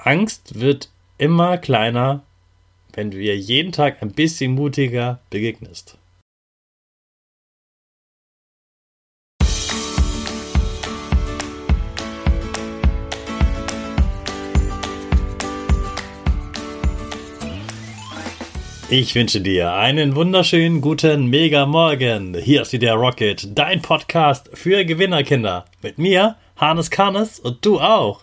Angst wird immer kleiner, wenn du ihr jeden Tag ein bisschen mutiger begegnest. Ich wünsche dir einen wunderschönen guten Mega Morgen. Hier ist wieder Rocket, dein Podcast für Gewinnerkinder. Mit mir, Hannes Karnes und du auch.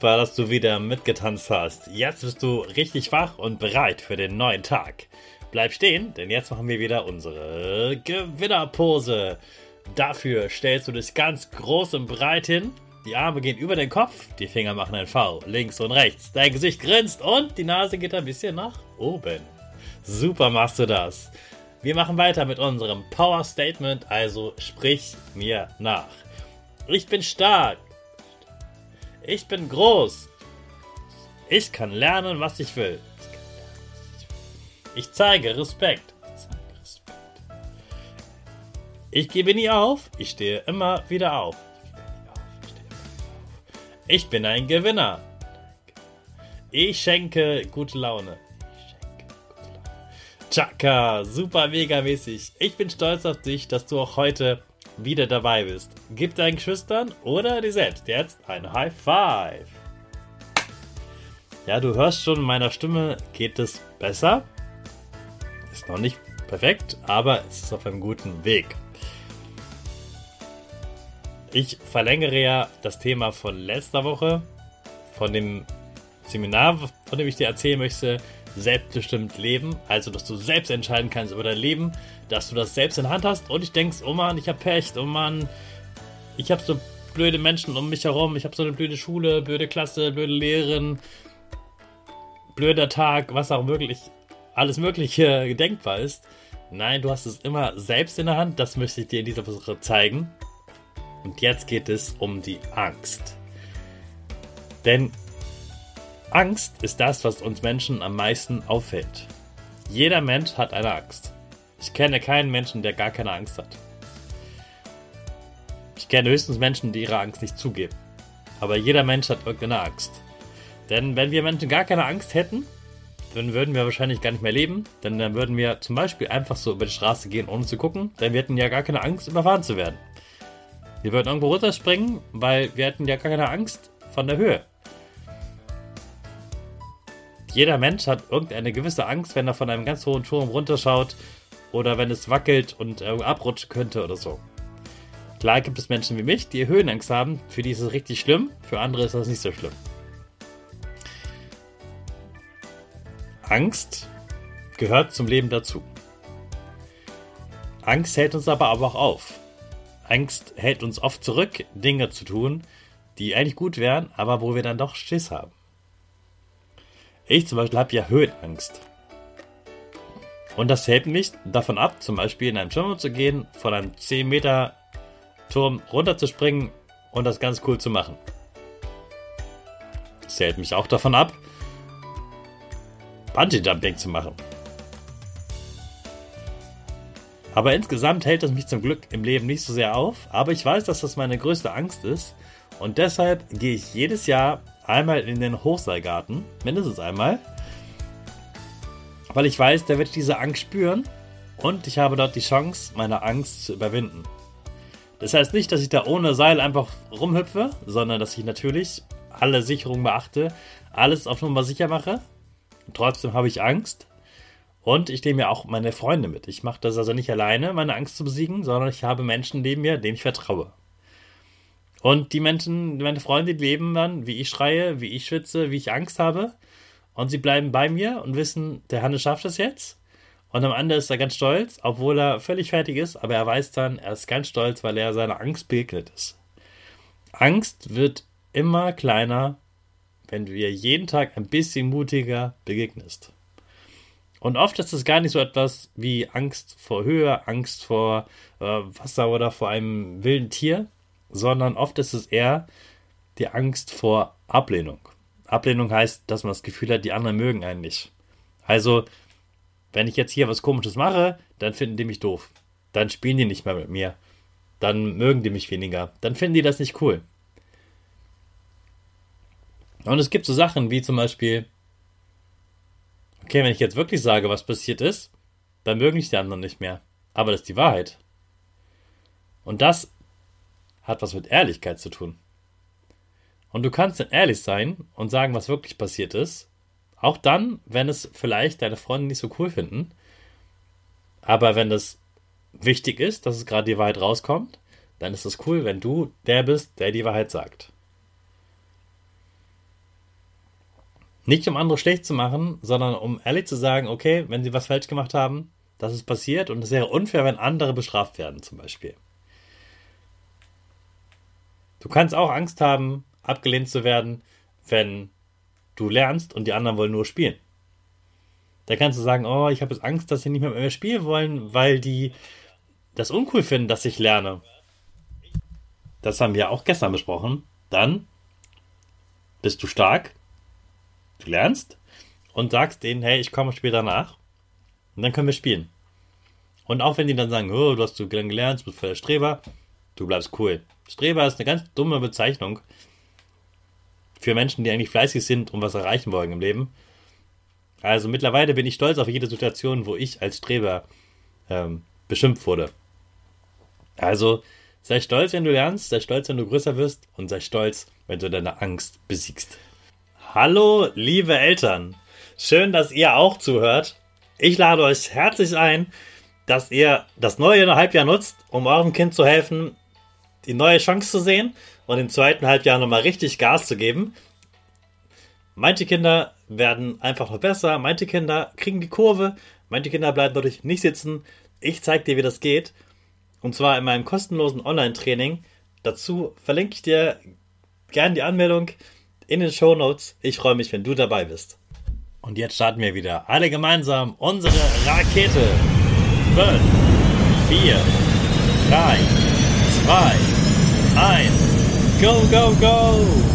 Super, dass du wieder mitgetanzt hast. Jetzt bist du richtig wach und bereit für den neuen Tag. Bleib stehen, denn jetzt machen wir wieder unsere Gewinnerpose. Dafür stellst du dich ganz groß und breit hin. Die Arme gehen über den Kopf, die Finger machen ein V, links und rechts. Dein Gesicht grinst und die Nase geht ein bisschen nach oben. Super machst du das. Wir machen weiter mit unserem Power Statement, also sprich mir nach. Ich bin stark. Ich bin groß. Ich kann lernen, was ich will. Ich zeige Respekt. Ich gebe nie auf. Ich stehe immer wieder auf. Ich bin ein Gewinner. Ich schenke gute Laune. Chaka, super mega mäßig. Ich bin stolz auf dich, dass du auch heute wieder dabei bist. Gib deinen Geschwistern oder dir selbst jetzt ein High Five. Ja, du hörst schon, meiner Stimme geht es besser. Ist noch nicht perfekt, aber es ist auf einem guten Weg. Ich verlängere ja das Thema von letzter Woche, von dem Seminar, von dem ich dir erzählen möchte, selbstbestimmt leben. Also, dass du selbst entscheiden kannst über dein Leben, dass du das selbst in Hand hast und ich denkst, oh Mann, ich hab Pech, oh Mann, ich hab so blöde Menschen um mich herum, ich hab so eine blöde Schule, blöde Klasse, blöde Lehrerin, blöder Tag, was auch wirklich alles Mögliche denkbar ist. Nein, du hast es immer selbst in der Hand, das möchte ich dir in dieser Versuche zeigen. Und jetzt geht es um die Angst. Denn Angst ist das, was uns Menschen am meisten auffällt. Jeder Mensch hat eine Angst. Ich kenne keinen Menschen, der gar keine Angst hat. Ich kenne höchstens Menschen, die ihre Angst nicht zugeben. Aber jeder Mensch hat irgendeine Angst. Denn wenn wir Menschen gar keine Angst hätten, dann würden wir wahrscheinlich gar nicht mehr leben. Denn dann würden wir zum Beispiel einfach so über die Straße gehen, ohne zu gucken. Denn wir hätten ja gar keine Angst, überfahren zu werden. Wir würden irgendwo runterspringen, weil wir hätten ja gar keine Angst von der Höhe. Jeder Mensch hat irgendeine gewisse Angst, wenn er von einem ganz hohen Turm runterschaut oder wenn es wackelt und äh, abrutschen könnte oder so. Klar gibt es Menschen wie mich, die Höhenangst haben. Für die ist es richtig schlimm, für andere ist das nicht so schlimm. Angst gehört zum Leben dazu. Angst hält uns aber auch auf. Angst hält uns oft zurück, Dinge zu tun, die eigentlich gut wären, aber wo wir dann doch Schiss haben. Ich zum Beispiel habe ja Höhenangst. Und das hält mich davon ab, zum Beispiel in einen Schwimmer zu gehen, von einem 10 Meter Turm runterzuspringen und das ganz cool zu machen. Das hält mich auch davon ab, Bungee Jumping zu machen. Aber insgesamt hält es mich zum Glück im Leben nicht so sehr auf. Aber ich weiß, dass das meine größte Angst ist. Und deshalb gehe ich jedes Jahr einmal in den Hochseilgarten, mindestens einmal, weil ich weiß, da werde ich diese Angst spüren und ich habe dort die Chance, meine Angst zu überwinden. Das heißt nicht, dass ich da ohne Seil einfach rumhüpfe, sondern dass ich natürlich alle Sicherungen beachte, alles auf Nummer sicher mache. trotzdem habe ich Angst. Und ich nehme ja auch meine Freunde mit. Ich mache das also nicht alleine, meine Angst zu besiegen, sondern ich habe Menschen neben mir, denen ich vertraue. Und die Menschen, meine Freunde, die leben dann, wie ich schreie, wie ich schwitze, wie ich Angst habe. Und sie bleiben bei mir und wissen, der Hannes schafft es jetzt. Und am Ende ist er ganz stolz, obwohl er völlig fertig ist, aber er weiß dann, er ist ganz stolz, weil er seiner Angst begegnet ist. Angst wird immer kleiner, wenn du ihr jeden Tag ein bisschen mutiger begegnest. Und oft ist es gar nicht so etwas wie Angst vor Höhe, Angst vor äh, Wasser oder vor einem wilden Tier, sondern oft ist es eher die Angst vor Ablehnung. Ablehnung heißt, dass man das Gefühl hat, die anderen mögen einen nicht. Also, wenn ich jetzt hier was Komisches mache, dann finden die mich doof. Dann spielen die nicht mehr mit mir. Dann mögen die mich weniger. Dann finden die das nicht cool. Und es gibt so Sachen wie zum Beispiel, okay, wenn ich jetzt wirklich sage, was passiert ist, dann mögen mich die anderen nicht mehr. Aber das ist die Wahrheit. Und das hat was mit Ehrlichkeit zu tun. Und du kannst dann ehrlich sein und sagen, was wirklich passiert ist. Auch dann, wenn es vielleicht deine Freunde nicht so cool finden. Aber wenn es wichtig ist, dass es gerade die Wahrheit rauskommt, dann ist es cool, wenn du der bist, der die Wahrheit sagt. Nicht um andere schlecht zu machen, sondern um ehrlich zu sagen, okay, wenn sie was falsch gemacht haben, das ist passiert und es wäre unfair, wenn andere bestraft werden, zum Beispiel. Du kannst auch Angst haben, abgelehnt zu werden, wenn du lernst und die anderen wollen nur spielen. Da kannst du sagen, oh, ich habe jetzt Angst, dass sie nicht mehr mit mir spielen wollen, weil die das uncool finden, dass ich lerne. Das haben wir auch gestern besprochen. Dann bist du stark, du lernst und sagst denen, hey, ich komme später nach und dann können wir spielen. Und auch wenn die dann sagen, oh, du hast so gelernt, du bist voll der Streber, du bleibst cool. Streber ist eine ganz dumme Bezeichnung für Menschen, die eigentlich fleißig sind und was erreichen wollen im Leben. Also mittlerweile bin ich stolz auf jede Situation, wo ich als Streber ähm, beschimpft wurde. Also sei stolz, wenn du lernst, sei stolz, wenn du größer wirst und sei stolz, wenn du deine Angst besiegst. Hallo, liebe Eltern. Schön, dass ihr auch zuhört. Ich lade euch herzlich ein, dass ihr das neue Halbjahr nutzt, um eurem Kind zu helfen, die neue Chance zu sehen und im zweiten Halbjahr nochmal richtig Gas zu geben. Manche Kinder werden einfach noch besser, manche Kinder kriegen die Kurve, manche Kinder bleiben dadurch nicht sitzen. Ich zeige dir, wie das geht. Und zwar in meinem kostenlosen Online-Training. Dazu verlinke ich dir gerne die Anmeldung in den Show Notes. Ich freue mich, wenn du dabei bist. Und jetzt starten wir wieder alle gemeinsam unsere Rakete. 5, 4, 3, 2, 1. Go, go, go!